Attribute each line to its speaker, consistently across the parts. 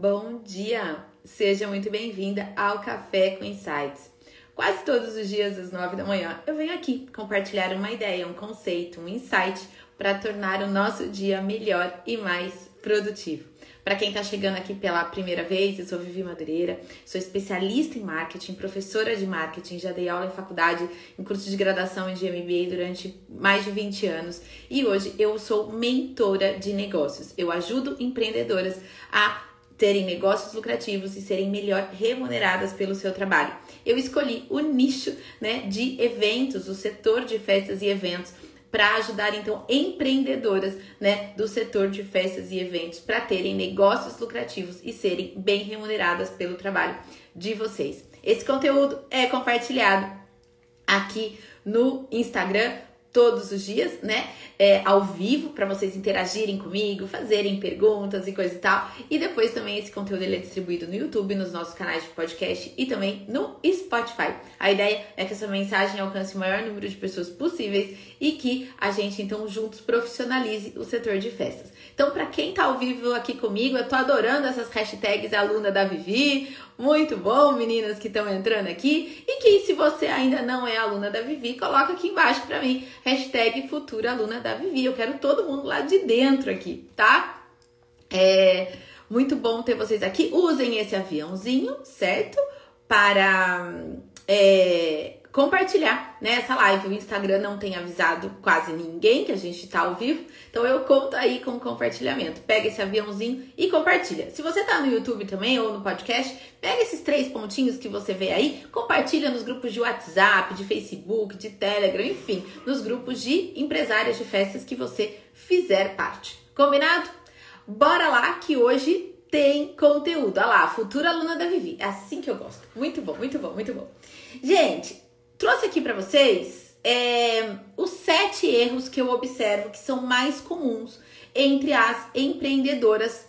Speaker 1: Bom dia! Seja muito bem-vinda ao Café com Insights. Quase todos os dias às nove da manhã eu venho aqui compartilhar uma ideia, um conceito, um insight para tornar o nosso dia melhor e mais produtivo. Para quem está chegando aqui pela primeira vez, eu sou Vivi Madureira, sou especialista em marketing, professora de marketing, já dei aula em faculdade, em curso de graduação e de MBA durante mais de 20 anos e hoje eu sou mentora de negócios. Eu ajudo empreendedoras a terem negócios lucrativos e serem melhor remuneradas pelo seu trabalho. Eu escolhi o nicho né, de eventos, o setor de festas e eventos, para ajudar então empreendedoras né, do setor de festas e eventos para terem negócios lucrativos e serem bem remuneradas pelo trabalho de vocês. Esse conteúdo é compartilhado aqui no Instagram todos os dias, né? É, ao vivo, para vocês interagirem comigo, fazerem perguntas e coisa e tal. E depois também esse conteúdo ele é distribuído no YouTube, nos nossos canais de podcast e também no Spotify. A ideia é que essa mensagem alcance o maior número de pessoas possíveis e que a gente então juntos profissionalize o setor de festas. Então, para quem tá ao vivo aqui comigo, eu tô adorando essas hashtags aluna da Vivi. Muito bom, meninas que estão entrando aqui. E que se você ainda não é aluna da Vivi, coloca aqui embaixo para mim, hashtag futura aluna da Vivi. Eu quero todo mundo lá de dentro aqui, tá? É muito bom ter vocês aqui. Usem esse aviãozinho, certo? Para é, compartilhar né, essa live. O Instagram não tem avisado quase ninguém que a gente tá ao vivo, então eu conto aí com o compartilhamento. Pega esse aviãozinho e compartilha. Se você tá no YouTube também ou no podcast, pega esses três pontinhos que você vê aí, compartilha nos grupos de WhatsApp, de Facebook, de Telegram, enfim, nos grupos de empresárias de festas que você fizer parte. Combinado? Bora lá que hoje tem conteúdo. Olha lá, futura aluna da Vivi. É assim que eu gosto. Muito bom, muito bom, muito bom. Gente, Trouxe aqui para vocês é, os sete erros que eu observo que são mais comuns entre as empreendedoras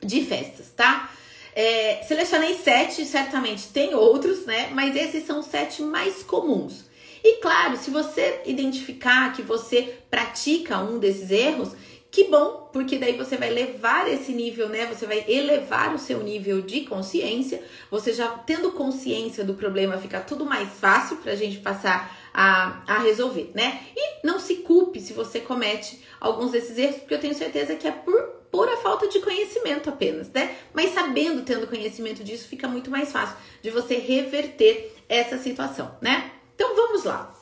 Speaker 1: de festas, tá? É, selecionei sete, certamente tem outros, né? Mas esses são os sete mais comuns. E claro, se você identificar que você pratica um desses erros, que bom, porque daí você vai levar esse nível, né? Você vai elevar o seu nível de consciência. Você já tendo consciência do problema, fica tudo mais fácil pra gente passar a, a resolver, né? E não se culpe se você comete alguns desses erros, porque eu tenho certeza que é por pura falta de conhecimento apenas, né? Mas sabendo, tendo conhecimento disso, fica muito mais fácil de você reverter essa situação, né? Então vamos lá.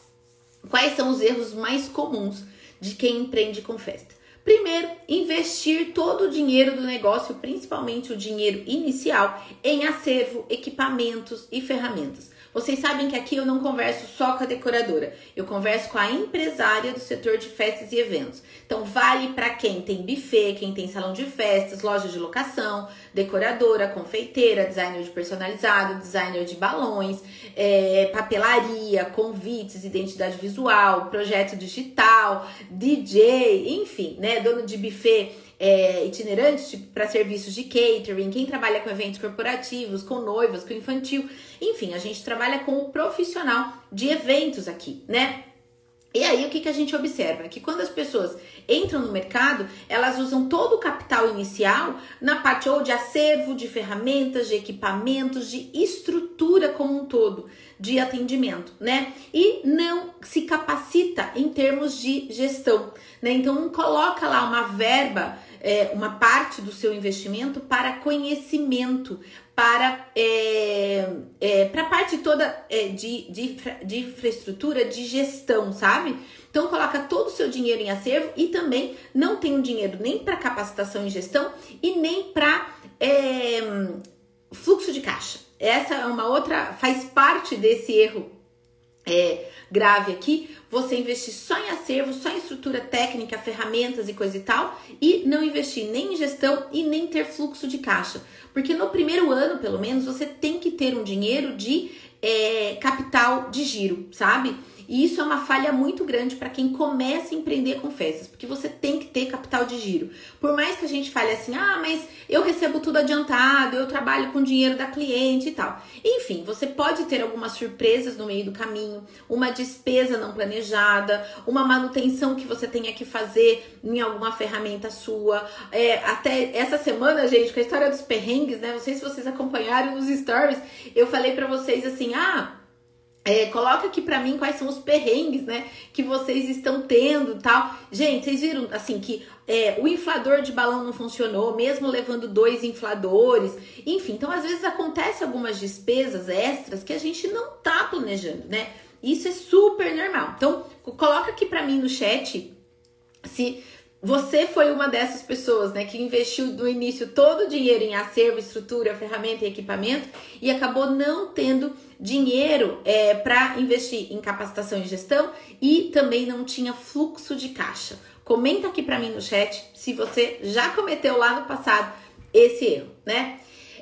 Speaker 1: Quais são os erros mais comuns de quem empreende com festa? Primeiro, investir todo o dinheiro do negócio, principalmente o dinheiro inicial, em acervo, equipamentos e ferramentas. Vocês sabem que aqui eu não converso só com a decoradora, eu converso com a empresária do setor de festas e eventos. Então, vale para quem tem buffet, quem tem salão de festas, loja de locação, decoradora, confeiteira, designer de personalizado, designer de balões, é, papelaria, convites, identidade visual, projeto digital, DJ, enfim, né? Dono de buffet é, itinerantes tipo, para serviços de catering, quem trabalha com eventos corporativos, com noivas, com infantil, enfim, a gente trabalha com o profissional de eventos aqui, né? E aí, o que, que a gente observa? Que quando as pessoas entram no mercado, elas usam todo o capital inicial na parte ou de acervo, de ferramentas, de equipamentos, de estrutura como um todo de atendimento, né? E não se capacita em termos de gestão, né? Então, não coloca lá uma verba é, uma parte do seu investimento para conhecimento, para é, é, para a parte toda é, de, de, de infraestrutura, de gestão, sabe? Então coloca todo o seu dinheiro em acervo e também não tem dinheiro nem para capacitação e gestão e nem para é, fluxo de caixa. Essa é uma outra, faz parte desse erro é, grave aqui, você investir só em acervo, só em estrutura técnica, ferramentas e coisa e tal, e não investir nem em gestão e nem ter fluxo de caixa. Porque no primeiro ano, pelo menos, você tem que ter um dinheiro de é, capital de giro, sabe? E isso é uma falha muito grande para quem começa a empreender com festas, porque você tem que ter capital de giro. Por mais que a gente fale assim, ah, mas eu recebo tudo adiantado, eu trabalho com dinheiro da cliente e tal. Enfim, você pode ter algumas surpresas no meio do caminho, uma despesa não planejada uma manutenção que você tenha que fazer em alguma ferramenta sua. É, até essa semana, gente, com a história dos perrengues, né? Não sei se vocês acompanharam nos stories, eu falei para vocês assim, ah é, coloca aqui para mim quais são os perrengues, né, que vocês estão tendo, tal. Gente, vocês viram assim que é, o inflador de balão não funcionou, mesmo levando dois infladores. Enfim, então às vezes acontece algumas despesas extras que a gente não tá planejando, né? Isso é super normal. Então, coloca aqui para mim no chat se você foi uma dessas pessoas, né, que investiu no início todo o dinheiro em acervo, estrutura, ferramenta e equipamento e acabou não tendo dinheiro é, para investir em capacitação e gestão e também não tinha fluxo de caixa. Comenta aqui para mim no chat se você já cometeu lá no passado esse erro, né?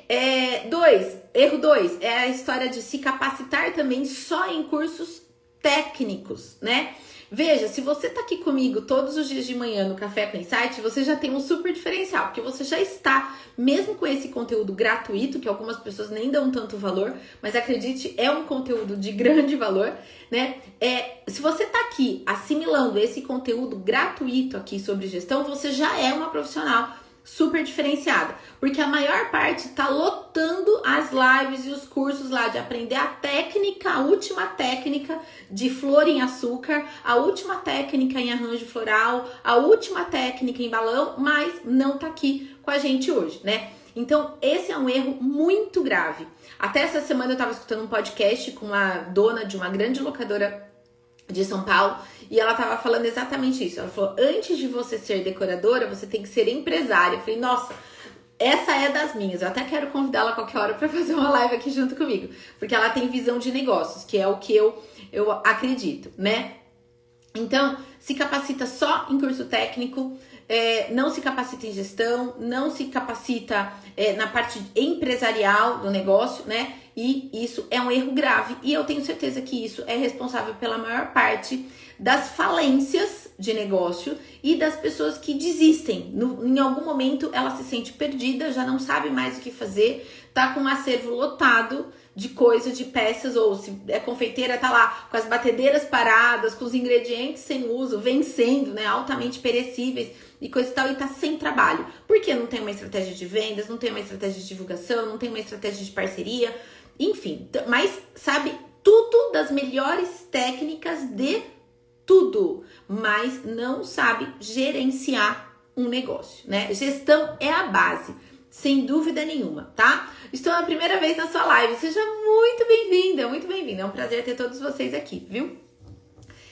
Speaker 1: É, dois, erro dois é a história de se capacitar também só em cursos técnicos, né? Veja, se você tá aqui comigo todos os dias de manhã no Café com Insight, você já tem um super diferencial, porque você já está, mesmo com esse conteúdo gratuito, que algumas pessoas nem dão tanto valor, mas acredite, é um conteúdo de grande valor, né? É, se você tá aqui assimilando esse conteúdo gratuito aqui sobre gestão, você já é uma profissional super diferenciada, porque a maior parte tá lotando as lives e os cursos lá de aprender a técnica, a última técnica de flor em açúcar, a última técnica em arranjo floral, a última técnica em balão, mas não tá aqui com a gente hoje, né? Então, esse é um erro muito grave. Até essa semana eu estava escutando um podcast com uma dona de uma grande locadora de São Paulo e ela tava falando exatamente isso. Ela falou: antes de você ser decoradora, você tem que ser empresária. Eu falei: nossa, essa é das minhas. Eu até quero convidá-la qualquer hora para fazer uma live aqui junto comigo, porque ela tem visão de negócios, que é o que eu, eu acredito, né? Então, se capacita só em curso técnico, é, não se capacita em gestão, não se capacita é, na parte empresarial do negócio, né? E isso é um erro grave. E eu tenho certeza que isso é responsável pela maior parte das falências de negócio e das pessoas que desistem. No, em algum momento ela se sente perdida, já não sabe mais o que fazer, tá com um acervo lotado de coisas, de peças, ou se é confeiteira, tá lá com as batedeiras paradas, com os ingredientes sem uso, vencendo, né? Altamente perecíveis e coisa e tal, e tá sem trabalho. Porque não tem uma estratégia de vendas, não tem uma estratégia de divulgação, não tem uma estratégia de parceria, enfim. Mas sabe tudo das melhores técnicas de tudo, mas não sabe gerenciar um negócio, né? Gestão é a base, sem dúvida nenhuma, tá? Estou a primeira vez na sua live, seja muito bem-vinda, muito bem-vinda. É um prazer ter todos vocês aqui, viu?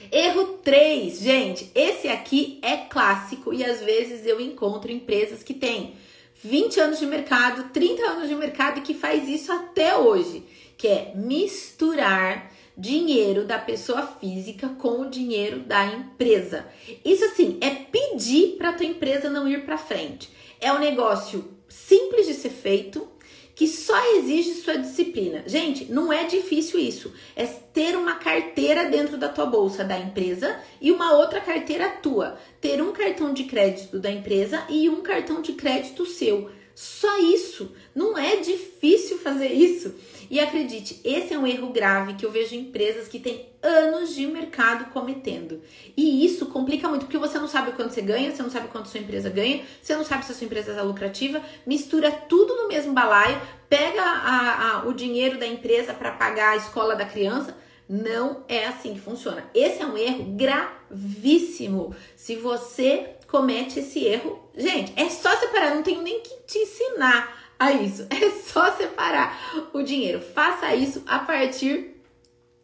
Speaker 1: Erro 3, gente, esse aqui é clássico e às vezes eu encontro empresas que têm 20 anos de mercado, 30 anos de mercado e que faz isso até hoje, que é misturar dinheiro da pessoa física com o dinheiro da empresa. Isso assim é pedir para tua empresa não ir para frente. É um negócio simples de ser feito, que só exige sua disciplina. Gente, não é difícil isso. É ter uma carteira dentro da tua bolsa da empresa e uma outra carteira tua. Ter um cartão de crédito da empresa e um cartão de crédito seu. Só isso. Não é difícil fazer isso. E acredite, esse é um erro grave que eu vejo empresas que têm anos de mercado cometendo. E isso complica muito, porque você não sabe quanto você ganha, você não sabe quanto sua empresa ganha, você não sabe se a sua empresa é lucrativa, mistura tudo no mesmo balaio, pega a, a, o dinheiro da empresa para pagar a escola da criança. Não é assim que funciona. Esse é um erro gravíssimo. Se você comete esse erro, gente, é só separar, não tenho nem que te ensinar a isso. É só separar o dinheiro. Faça isso a partir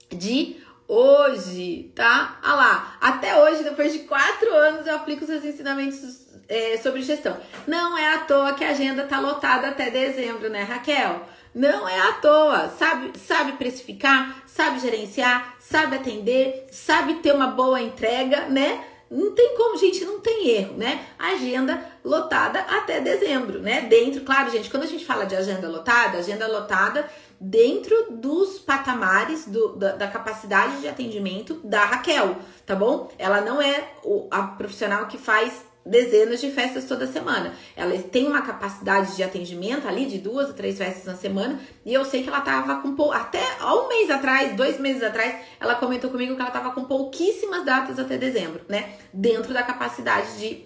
Speaker 1: de hoje, tá? Ah lá, até hoje, depois de quatro anos, eu aplico seus ensinamentos é, sobre gestão. Não é à toa que a agenda tá lotada até dezembro, né, Raquel? Não é à toa, sabe, sabe precificar, sabe gerenciar, sabe atender, sabe ter uma boa entrega, né? Não tem como, gente, não tem erro, né? Agenda lotada até dezembro, né? Dentro, claro, gente, quando a gente fala de agenda lotada, agenda lotada dentro dos patamares do, da, da, capacidade de atendimento da Raquel, tá bom? Ela não é a profissional que faz dezenas de festas toda semana. Ela tem uma capacidade de atendimento ali de duas ou três festas na semana e eu sei que ela tava com pou... até um mês atrás, dois meses atrás, ela comentou comigo que ela tava com pouquíssimas datas até dezembro, né? Dentro da capacidade de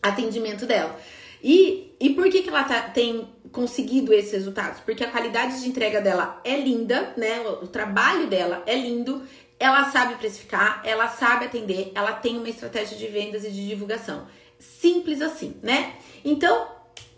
Speaker 1: atendimento dela. E, e por que, que ela tá, tem conseguido esses resultados? Porque a qualidade de entrega dela é linda, né? O, o trabalho dela é lindo, ela sabe precificar, ela sabe atender, ela tem uma estratégia de vendas e de divulgação. Simples assim, né? Então,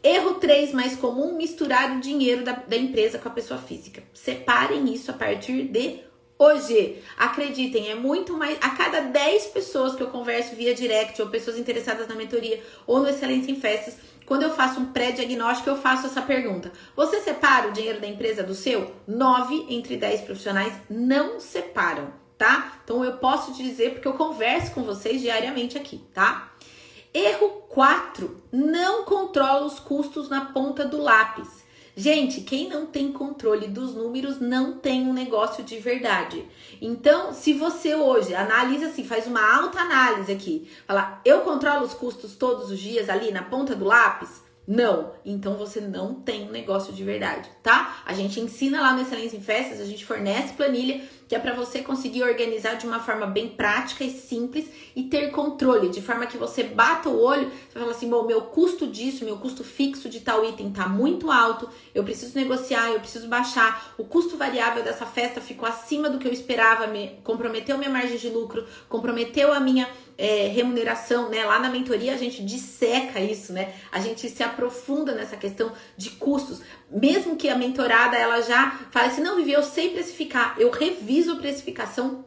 Speaker 1: erro 3 mais comum: misturar o dinheiro da, da empresa com a pessoa física. Separem isso a partir de hoje. Acreditem, é muito mais. A cada 10 pessoas que eu converso via direct, ou pessoas interessadas na mentoria, ou no Excelência em Festas, quando eu faço um pré-diagnóstico, eu faço essa pergunta: Você separa o dinheiro da empresa do seu? 9 entre 10 profissionais não separam, tá? Então eu posso te dizer porque eu converso com vocês diariamente aqui, tá? Erro 4: não controla os custos na ponta do lápis. Gente, quem não tem controle dos números não tem um negócio de verdade. Então, se você hoje analisa assim, faz uma alta análise aqui, fala, eu controlo os custos todos os dias ali na ponta do lápis, não, então você não tem um negócio de verdade, tá? A gente ensina lá no Excelência em Festas, a gente fornece planilha que é para você conseguir organizar de uma forma bem prática e simples e ter controle, de forma que você bata o olho, você fala assim, bom, meu custo disso, meu custo fixo de tal item tá muito alto, eu preciso negociar, eu preciso baixar, o custo variável dessa festa ficou acima do que eu esperava, me comprometeu minha margem de lucro, comprometeu a minha é, remuneração, né? Lá na mentoria a gente disseca isso, né? A gente se aprofunda nessa questão de custos. Mesmo que a mentorada ela já fale assim, não, Vivi, eu sei precificar, eu reviso a precificação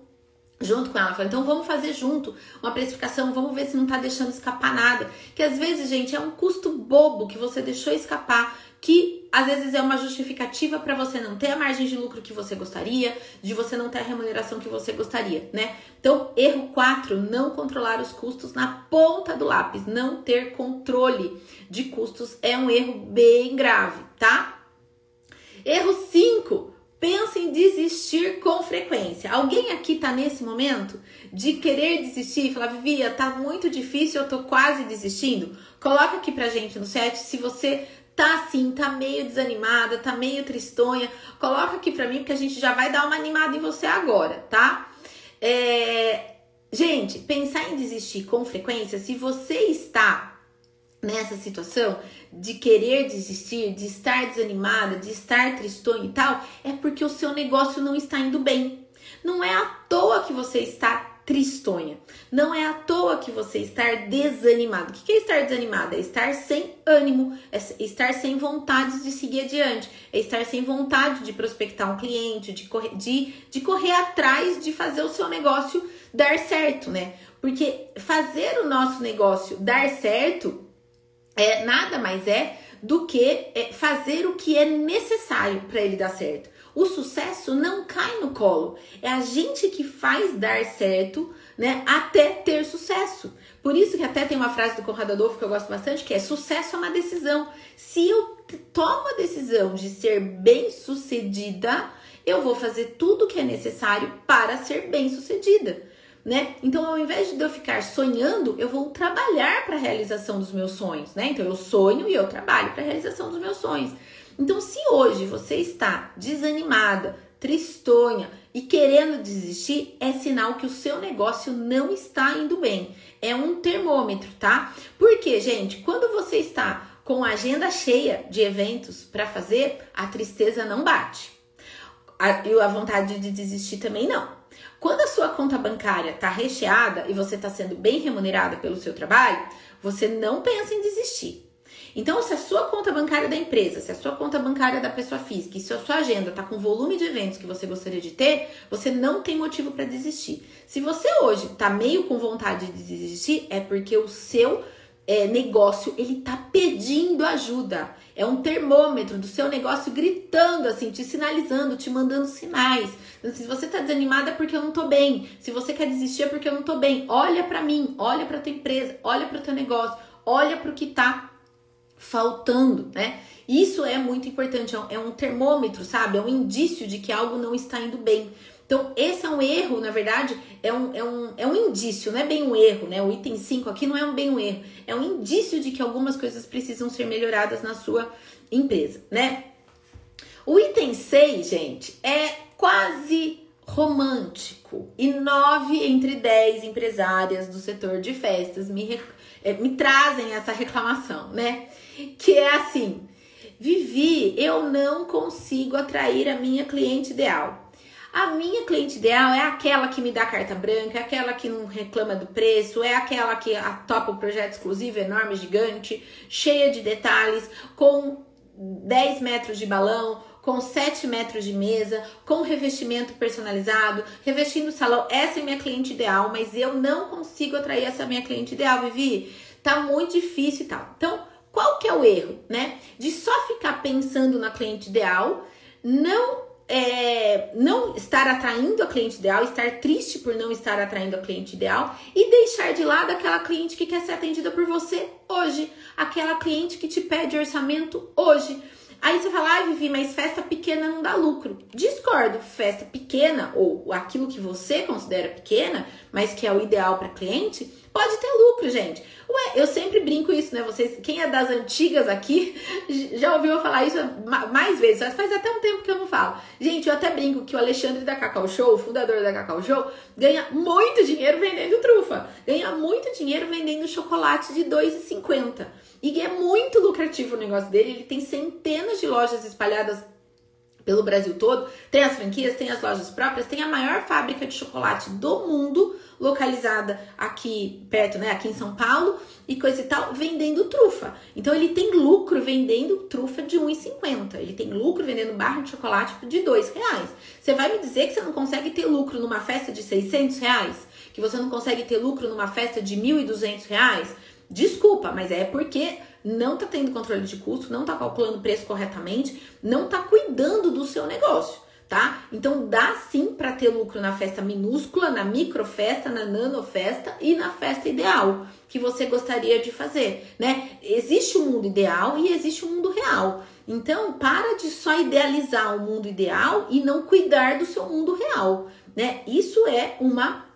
Speaker 1: junto com ela. Fala, então vamos fazer junto uma precificação, vamos ver se não tá deixando escapar nada. Que às vezes, gente, é um custo bobo que você deixou escapar que às vezes é uma justificativa para você não ter a margem de lucro que você gostaria, de você não ter a remuneração que você gostaria, né? Então, erro 4, não controlar os custos na ponta do lápis, não ter controle de custos é um erro bem grave, tá? Erro 5, pensa em desistir com frequência. Alguém aqui tá nesse momento de querer desistir falar, Vivia, tá muito difícil, eu tô quase desistindo? Coloca aqui pra gente no chat se você tá assim, tá meio desanimada, tá meio tristonha, coloca aqui pra mim porque a gente já vai dar uma animada em você agora, tá? É... Gente, pensar em desistir com frequência, se você está nessa situação de querer desistir, de estar desanimada, de estar tristonha e tal, é porque o seu negócio não está indo bem. Não é à toa que você está tristonha. Não é à toa que você estar desanimado. O que é estar desanimado? É estar sem ânimo, é estar sem vontade de seguir adiante, é estar sem vontade de prospectar um cliente, de correr, de, de correr atrás de fazer o seu negócio dar certo, né? Porque fazer o nosso negócio dar certo é nada mais é do que é, fazer o que é necessário para ele dar certo. O sucesso não cai no colo. É a gente que faz dar certo, né, até ter sucesso. Por isso que até tem uma frase do Conrado Adolfo que eu gosto bastante, que é sucesso é uma decisão. Se eu tomo a decisão de ser bem-sucedida, eu vou fazer tudo o que é necessário para ser bem-sucedida. Né? Então, ao invés de eu ficar sonhando, eu vou trabalhar para a realização dos meus sonhos, né? Então, eu sonho e eu trabalho para a realização dos meus sonhos. Então, se hoje você está desanimada, tristonha e querendo desistir, é sinal que o seu negócio não está indo bem. É um termômetro, tá? Porque, gente, quando você está com a agenda cheia de eventos para fazer, a tristeza não bate. E a vontade de desistir também não. Quando a sua conta bancária está recheada e você está sendo bem remunerada pelo seu trabalho, você não pensa em desistir. Então, se a sua conta bancária da empresa, se a sua conta bancária da pessoa física e se a sua agenda está com o volume de eventos que você gostaria de ter, você não tem motivo para desistir. Se você hoje está meio com vontade de desistir, é porque o seu é, negócio ele está pedindo ajuda. É um termômetro do seu negócio gritando assim, te sinalizando, te mandando sinais. Então, se você está desanimada é porque eu não estou bem. Se você quer desistir é porque eu não estou bem. Olha para mim, olha para tua empresa, olha para teu negócio, olha para o que está faltando, né? Isso é muito importante, é um termômetro, sabe? É um indício de que algo não está indo bem. Então, esse é um erro, na verdade, é um, é um, é um indício, não é bem um erro, né? O item 5 aqui não é um bem um erro, é um indício de que algumas coisas precisam ser melhoradas na sua empresa, né? O item 6, gente, é quase romântico. E nove entre dez empresárias do setor de festas me, é, me trazem essa reclamação, né? Que é assim: Vivi, eu não consigo atrair a minha cliente ideal. A minha cliente ideal é aquela que me dá carta branca, é aquela que não reclama do preço, é aquela que topa o projeto exclusivo enorme, gigante, cheia de detalhes, com 10 metros de balão, com 7 metros de mesa, com revestimento personalizado, revestindo o salão. Essa é minha cliente ideal, mas eu não consigo atrair essa minha cliente ideal, Vivi. Tá muito difícil e tal. Então, qual que é o erro, né? De só ficar pensando na cliente ideal, não é, não estar atraindo a cliente ideal, estar triste por não estar atraindo a cliente ideal e deixar de lado aquela cliente que quer ser atendida por você hoje, aquela cliente que te pede orçamento hoje. Aí você fala, ah, Vivi, mas festa pequena não dá lucro. Discordo, festa pequena, ou aquilo que você considera pequena, mas que é o ideal para cliente, pode ter lucro, gente. Ué, eu sempre brinco isso, né? Vocês, quem é das antigas aqui, já ouviu eu falar isso mais vezes, faz até um tempo que eu não falo. Gente, eu até brinco que o Alexandre da Cacau Show, o fundador da Cacau Show, ganha muito dinheiro vendendo trufa. Ganha muito dinheiro vendendo chocolate de 2,50. E é muito lucrativo o negócio dele. Ele tem centenas de lojas espalhadas pelo Brasil todo. Tem as franquias, tem as lojas próprias, tem a maior fábrica de chocolate do mundo, localizada aqui perto, né, aqui em São Paulo, e coisa e tal, vendendo trufa. Então ele tem lucro vendendo trufa de 1,50. Ele tem lucro vendendo barra de chocolate de 2 reais. Você vai me dizer que você não consegue ter lucro numa festa de 600 reais? Que você não consegue ter lucro numa festa de 1.200 reais? Desculpa, mas é porque não tá tendo controle de custo, não tá calculando preço corretamente, não tá cuidando do seu negócio, tá? Então dá sim para ter lucro na festa minúscula, na microfesta, na nanofesta e na festa ideal que você gostaria de fazer, né? Existe o um mundo ideal e existe o um mundo real. Então, para de só idealizar o mundo ideal e não cuidar do seu mundo real, né? Isso é uma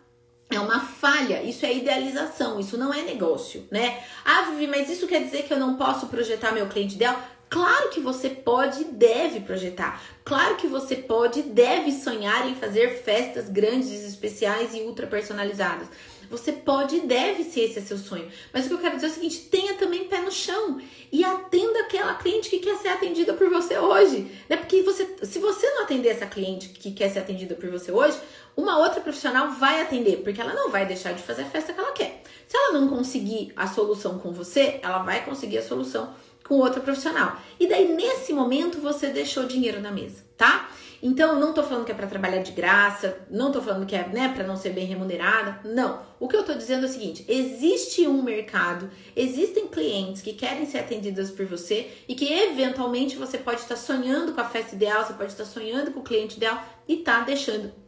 Speaker 1: é uma falha, isso é idealização, isso não é negócio, né? Ah, Vivi, mas isso quer dizer que eu não posso projetar meu cliente ideal? Claro que você pode e deve projetar. Claro que você pode e deve sonhar em fazer festas grandes, especiais e ultra personalizadas. Você pode e deve se esse é seu sonho. Mas o que eu quero dizer é o seguinte: tenha também pé no chão e atenda aquela cliente que quer ser atendida por você hoje. Né? Porque você, se você não atender essa cliente que quer ser atendida por você hoje, uma outra profissional vai atender, porque ela não vai deixar de fazer a festa que ela quer. Se ela não conseguir a solução com você, ela vai conseguir a solução com outra profissional. E daí, nesse momento, você deixou dinheiro na mesa, tá? Então, não tô falando que é para trabalhar de graça, não tô falando que é, né, para não ser bem remunerada. Não. O que eu tô dizendo é o seguinte: existe um mercado, existem clientes que querem ser atendidas por você e que eventualmente você pode estar sonhando com a festa ideal, você pode estar sonhando com o cliente ideal e tá deixando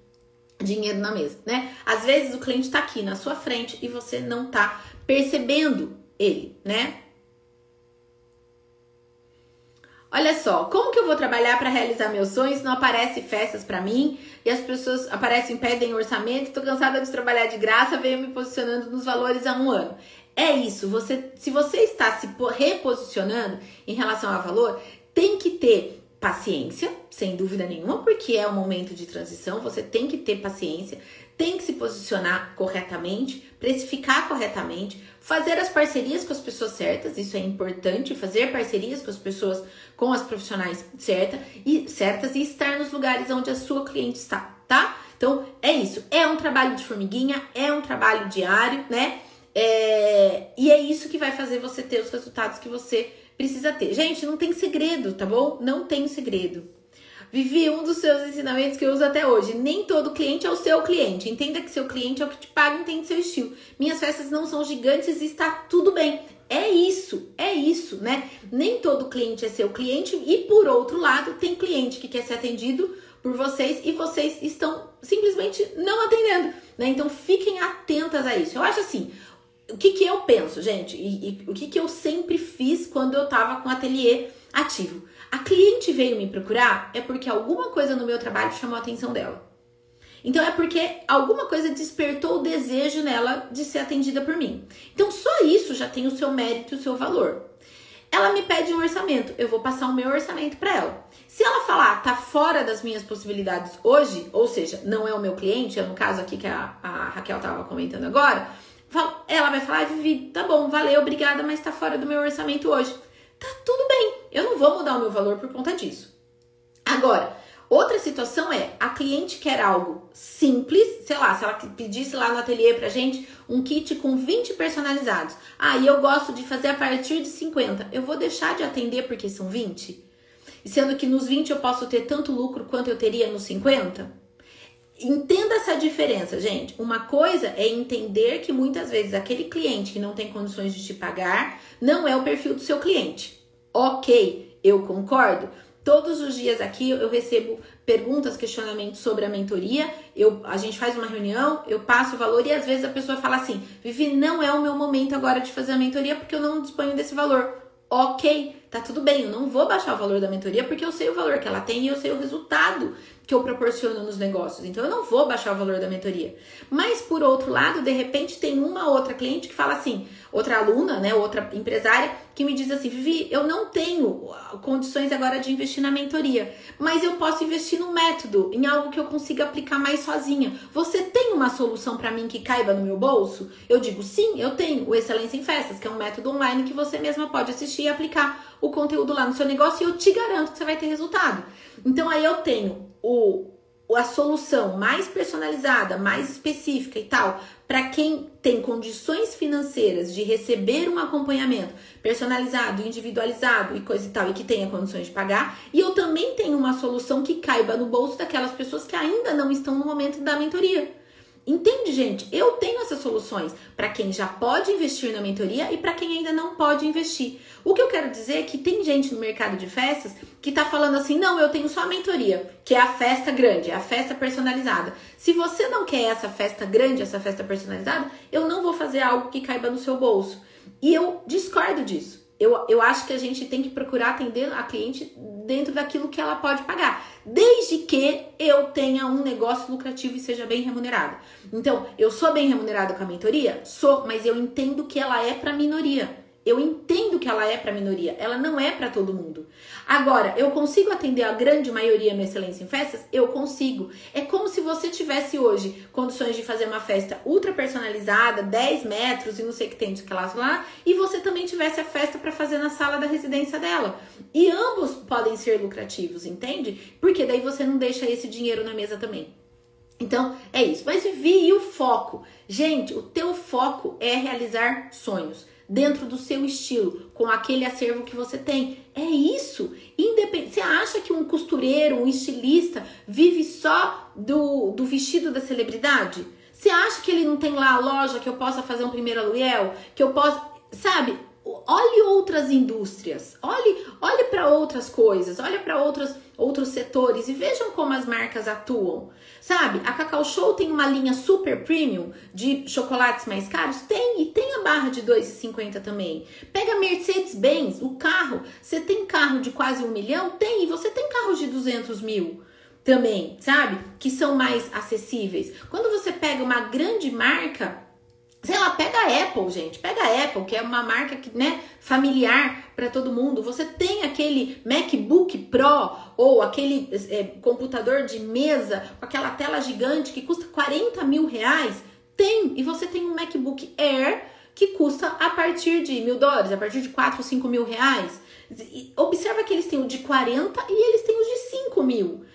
Speaker 1: dinheiro na mesa, né? Às vezes o cliente está aqui na sua frente e você não está percebendo ele, né? Olha só, como que eu vou trabalhar para realizar meus sonhos? Não aparece festas para mim e as pessoas aparecem, pedem orçamento. Tô cansada de trabalhar de graça, venho me posicionando nos valores há um ano. É isso. Você, se você está se reposicionando em relação ao valor, tem que ter paciência, sem dúvida nenhuma, porque é um momento de transição, você tem que ter paciência, tem que se posicionar corretamente, precificar corretamente, fazer as parcerias com as pessoas certas, isso é importante, fazer parcerias com as pessoas, com as profissionais certas e certas e estar nos lugares onde a sua cliente está, tá? Então é isso, é um trabalho de formiguinha, é um trabalho diário, né? É... E é isso que vai fazer você ter os resultados que você precisa ter. Gente, não tem segredo, tá bom? Não tem segredo. Vivi um dos seus ensinamentos que eu uso até hoje. Nem todo cliente é o seu cliente. Entenda que seu cliente é o que te paga, entende seu estilo. Minhas festas não são gigantes e está tudo bem. É isso, é isso, né? Nem todo cliente é seu cliente e por outro lado, tem cliente que quer ser atendido por vocês e vocês estão simplesmente não atendendo, né? Então fiquem atentas a isso. Eu acho assim, o que, que eu penso, gente, e, e o que, que eu sempre fiz quando eu tava com o ateliê ativo. A cliente veio me procurar é porque alguma coisa no meu trabalho chamou a atenção dela. Então é porque alguma coisa despertou o desejo nela de ser atendida por mim. Então só isso já tem o seu mérito e o seu valor. Ela me pede um orçamento, eu vou passar o meu orçamento para ela. Se ela falar, tá fora das minhas possibilidades hoje, ou seja, não é o meu cliente, é no caso aqui que a, a Raquel tava comentando agora, ela vai falar, Vivi, tá bom, valeu, obrigada, mas tá fora do meu orçamento hoje. Tá tudo bem, eu não vou mudar o meu valor por conta disso. Agora, outra situação é a cliente quer algo simples, sei lá, se ela pedisse lá no ateliê pra gente um kit com 20 personalizados. Ah, e eu gosto de fazer a partir de 50. Eu vou deixar de atender porque são 20? Sendo que nos 20 eu posso ter tanto lucro quanto eu teria nos 50? Entenda essa diferença, gente. Uma coisa é entender que muitas vezes aquele cliente que não tem condições de te pagar não é o perfil do seu cliente. Ok, eu concordo. Todos os dias aqui eu recebo perguntas, questionamentos sobre a mentoria. Eu, a gente faz uma reunião, eu passo o valor e às vezes a pessoa fala assim: Vivi, não é o meu momento agora de fazer a mentoria porque eu não disponho desse valor. Ok, tá tudo bem, eu não vou baixar o valor da mentoria porque eu sei o valor que ela tem e eu sei o resultado que eu proporciono nos negócios. Então eu não vou baixar o valor da mentoria. Mas por outro lado, de repente tem uma outra cliente que fala assim, outra aluna, né, outra empresária que me diz assim: "Vivi, eu não tenho condições agora de investir na mentoria, mas eu posso investir no método, em algo que eu consiga aplicar mais sozinha. Você tem uma solução para mim que caiba no meu bolso?" Eu digo: "Sim, eu tenho o Excelência em Festas, que é um método online que você mesma pode assistir e aplicar o conteúdo lá no seu negócio e eu te garanto que você vai ter resultado." Então aí eu tenho o, a solução mais personalizada, mais específica e tal, para quem tem condições financeiras de receber um acompanhamento personalizado, individualizado e coisa e tal, e que tenha condições de pagar, e eu também tenho uma solução que caiba no bolso daquelas pessoas que ainda não estão no momento da mentoria. Entende, gente? Eu tenho essas soluções para quem já pode investir na mentoria e para quem ainda não pode investir. O que eu quero dizer é que tem gente no mercado de festas que tá falando assim: "Não, eu tenho só a mentoria, que é a festa grande, é a festa personalizada. Se você não quer essa festa grande, essa festa personalizada, eu não vou fazer algo que caiba no seu bolso". E eu discordo disso eu, eu acho que a gente tem que procurar atender a cliente dentro daquilo que ela pode pagar, desde que eu tenha um negócio lucrativo e seja bem remunerado. Então, eu sou bem remunerada com a mentoria? Sou, mas eu entendo que ela é para minoria. Eu entendo que ela é para minoria, ela não é para todo mundo. Agora, eu consigo atender a grande maioria no Excelência em Festas? Eu consigo. É como se você tivesse hoje condições de fazer uma festa ultra personalizada, 10 metros e não sei o que tem de classe lá, e você também tivesse a festa para fazer na sala da residência dela. E ambos podem ser lucrativos, entende? Porque daí você não deixa esse dinheiro na mesa também. Então, é isso. Mas vivi e o foco. Gente, o teu foco é realizar sonhos dentro do seu estilo, com aquele acervo que você tem. É isso. Independ... Você acha que um costureiro, um estilista, vive só do, do vestido da celebridade? Você acha que ele não tem lá a loja que eu possa fazer um primeiro aluguel? Que eu possa. Sabe? Olhe outras indústrias, olhe, olhe para outras coisas, olhe para outros, outros setores e vejam como as marcas atuam. Sabe, a Cacau Show tem uma linha super premium de chocolates mais caros? Tem, e tem a barra de 2,50 também. Pega Mercedes-Benz, o carro. Você tem carro de quase um milhão? Tem, e você tem carros de 200 mil também, sabe? Que são mais acessíveis. Quando você pega uma grande marca, Sei lá, pega a Apple, gente. Pega a Apple, que é uma marca que, né, familiar para todo mundo. Você tem aquele MacBook Pro ou aquele é, computador de mesa com aquela tela gigante que custa 40 mil reais? Tem. E você tem um MacBook Air que custa a partir de mil dólares, a partir de 4 ou 5 mil reais. Observa que eles têm o de 40 e eles têm o de 5 mil.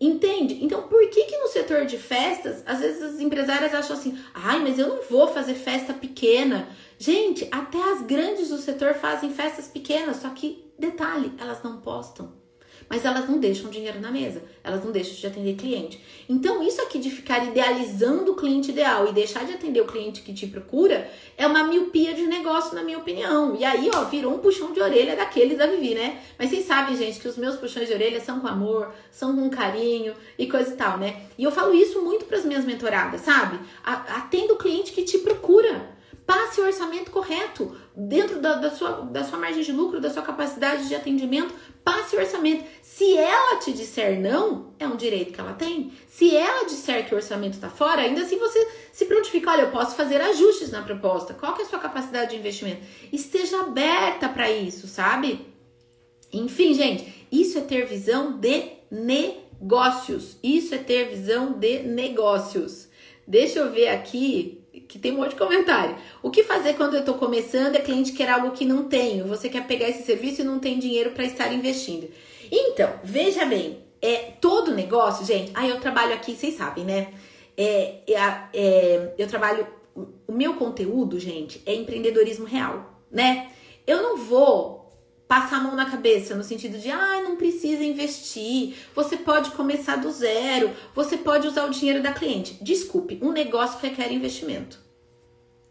Speaker 1: Entende? Então, por que que no setor de festas, às vezes as empresárias acham assim, ai, mas eu não vou fazer festa pequena. Gente, até as grandes do setor fazem festas pequenas, só que, detalhe, elas não postam mas elas não deixam dinheiro na mesa, elas não deixam de atender cliente. Então, isso aqui de ficar idealizando o cliente ideal e deixar de atender o cliente que te procura é uma miopia de negócio, na minha opinião. E aí, ó, virou um puxão de orelha daqueles da Vivi, né? Mas vocês sabem, gente, que os meus puxões de orelha são com amor, são com carinho e coisa e tal, né? E eu falo isso muito para as minhas mentoradas, sabe? Atenda o cliente que te procura. Passe o orçamento correto dentro da, da, sua, da sua margem de lucro, da sua capacidade de atendimento. Passe o orçamento. Se ela te disser não, é um direito que ela tem. Se ela disser que o orçamento está fora, ainda assim você se prontifica, olha, eu posso fazer ajustes na proposta. Qual que é a sua capacidade de investimento? Esteja aberta para isso, sabe? Enfim, gente, isso é ter visão de negócios. Isso é ter visão de negócios. Deixa eu ver aqui que tem um monte de comentário. O que fazer quando eu estou começando? É cliente quer algo que não tenho. Você quer pegar esse serviço e não tem dinheiro para estar investindo. Então, veja bem, é todo negócio, gente. Aí ah, eu trabalho aqui, vocês sabem, né? É, é, é, eu trabalho. O meu conteúdo, gente, é empreendedorismo real, né? Eu não vou passar a mão na cabeça no sentido de, ah, não precisa investir, você pode começar do zero, você pode usar o dinheiro da cliente. Desculpe, um negócio requer investimento.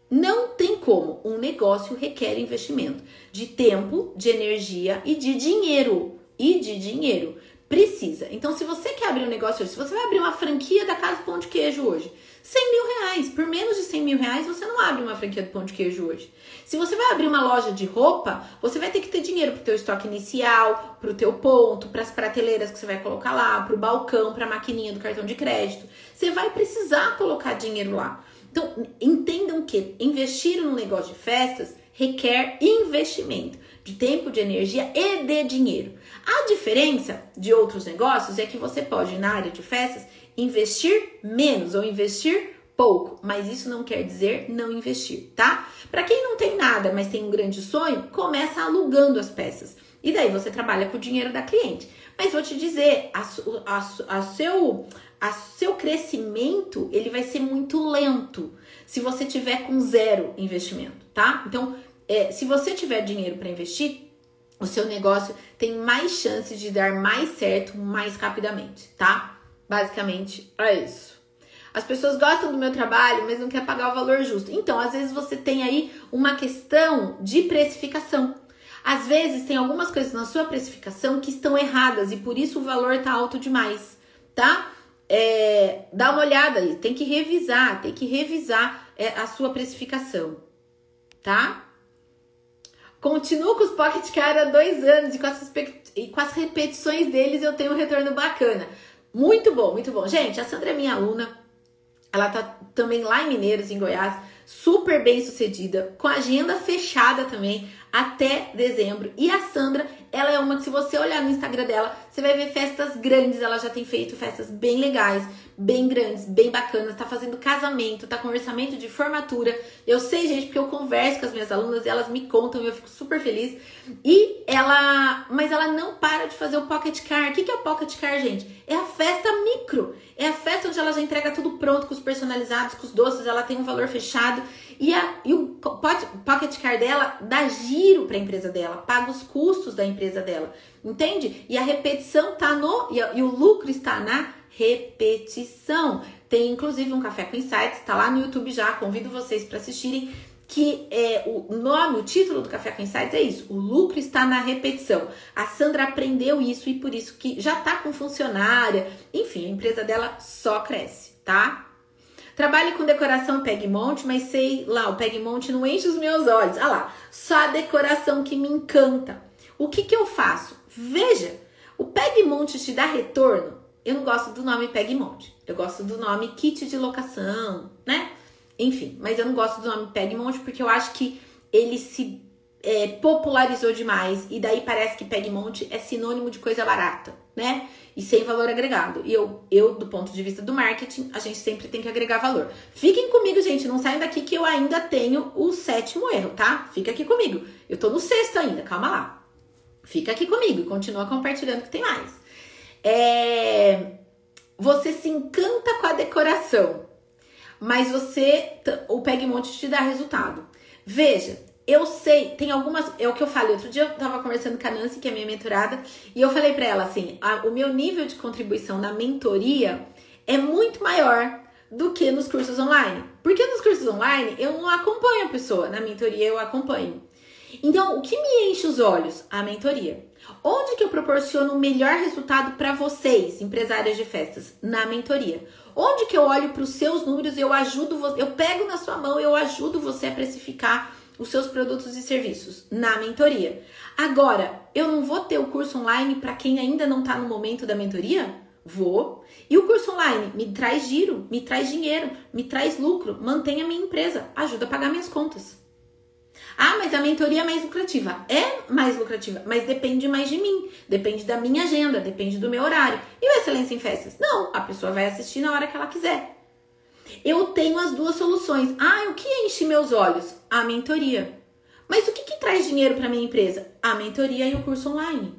Speaker 1: Não tem como. Um negócio requer investimento de tempo, de energia e de dinheiro. E de dinheiro. Precisa. Então, se você quer abrir um negócio hoje, se você vai abrir uma franquia da Casa Pão de Queijo hoje, 100 mil reais. Por menos de 100 mil reais, você não abre uma franquia do pão de queijo hoje. Se você vai abrir uma loja de roupa, você vai ter que ter dinheiro para o teu estoque inicial, para o teu ponto, para as prateleiras que você vai colocar lá, para o balcão, para a maquininha do cartão de crédito. Você vai precisar colocar dinheiro lá. Então, entendam que investir num negócio de festas requer investimento de tempo, de energia e de dinheiro. A diferença de outros negócios é que você pode, na área de festas, investir menos ou investir pouco, mas isso não quer dizer não investir, tá? Para quem não tem nada, mas tem um grande sonho, começa alugando as peças. E daí você trabalha com o dinheiro da cliente. Mas vou te dizer, a, a, a seu, a seu crescimento ele vai ser muito lento se você tiver com zero investimento, tá? Então, é, se você tiver dinheiro para investir, o seu negócio tem mais chances de dar mais certo mais rapidamente, tá? Basicamente é isso. As pessoas gostam do meu trabalho, mas não quer pagar o valor justo. Então, às vezes você tem aí uma questão de precificação. Às vezes tem algumas coisas na sua precificação que estão erradas e por isso o valor tá alto demais, tá? É, dá uma olhada aí, tem que revisar, tem que revisar é, a sua precificação, tá? Continuo com os Pocket Car há dois anos e com, as, e com as repetições deles eu tenho um retorno bacana. Muito bom, muito bom. Gente, a Sandra é minha aluna. Ela tá também lá em Mineiros, em Goiás, super bem sucedida, com agenda fechada também até dezembro. E a Sandra, ela é uma que se você olhar no Instagram dela, você vai ver festas grandes. Ela já tem feito festas bem legais, bem grandes, bem bacanas. Tá fazendo casamento, tá com orçamento de formatura. Eu sei, gente, porque eu converso com as minhas alunas e elas me contam e eu fico super feliz. E ela, mas ela não para de fazer o pocket car. O que é o pocket car, gente? É a festa micro. É a festa onde ela já entrega tudo pronto, com os personalizados, com os doces. Ela tem um valor fechado e, a, e o pocket car dela dá giro para a empresa dela, paga os custos da empresa dela, entende? E a repetição tá no. E, e o lucro está na repetição. Tem inclusive um Café com Insights, tá lá no YouTube já, convido vocês para assistirem. Que é o nome, o título do Café com Insights é isso: o lucro está na repetição. A Sandra aprendeu isso e por isso que já tá com funcionária, enfim, a empresa dela só cresce, tá? Trabalho com decoração Pegmont, mas sei lá, o Pegmont não enche os meus olhos. Ah lá, só a decoração que me encanta. O que que eu faço? Veja, o Pegmont te dá retorno. Eu não gosto do nome Pegmont. Eu gosto do nome kit de locação, né? Enfim, mas eu não gosto do nome Pegmont porque eu acho que ele se é, popularizou demais e daí parece que Pegmont é sinônimo de coisa barata, né? e sem valor agregado. E eu, eu, do ponto de vista do marketing, a gente sempre tem que agregar valor. Fiquem comigo, gente, não saiam daqui que eu ainda tenho o sétimo erro, tá? Fica aqui comigo. Eu tô no sexto ainda, calma lá. Fica aqui comigo, continua compartilhando que tem mais. É... Você se encanta com a decoração, mas você o Pegmont te dá resultado. Veja, eu sei, tem algumas. É o que eu falei. Outro dia eu tava conversando com a Nancy, que é minha mentorada, e eu falei para ela assim: a, o meu nível de contribuição na mentoria é muito maior do que nos cursos online. Porque nos cursos online eu não acompanho a pessoa, na mentoria eu acompanho. Então, o que me enche os olhos? A mentoria. Onde que eu proporciono o melhor resultado para vocês, empresárias de festas? Na mentoria. Onde que eu olho para os seus números, eu ajudo você, eu pego na sua mão, eu ajudo você a precificar os seus produtos e serviços na mentoria. Agora, eu não vou ter o curso online para quem ainda não está no momento da mentoria? Vou. E o curso online me traz giro, me traz dinheiro, me traz lucro, mantém a minha empresa, ajuda a pagar minhas contas. Ah, mas a mentoria é mais lucrativa. É mais lucrativa, mas depende mais de mim, depende da minha agenda, depende do meu horário. E o Excelência em Festas? Não, a pessoa vai assistir na hora que ela quiser. Eu tenho as duas soluções. Ah, o que enche meus olhos? A mentoria. Mas o que, que traz dinheiro para minha empresa? A mentoria e o curso online.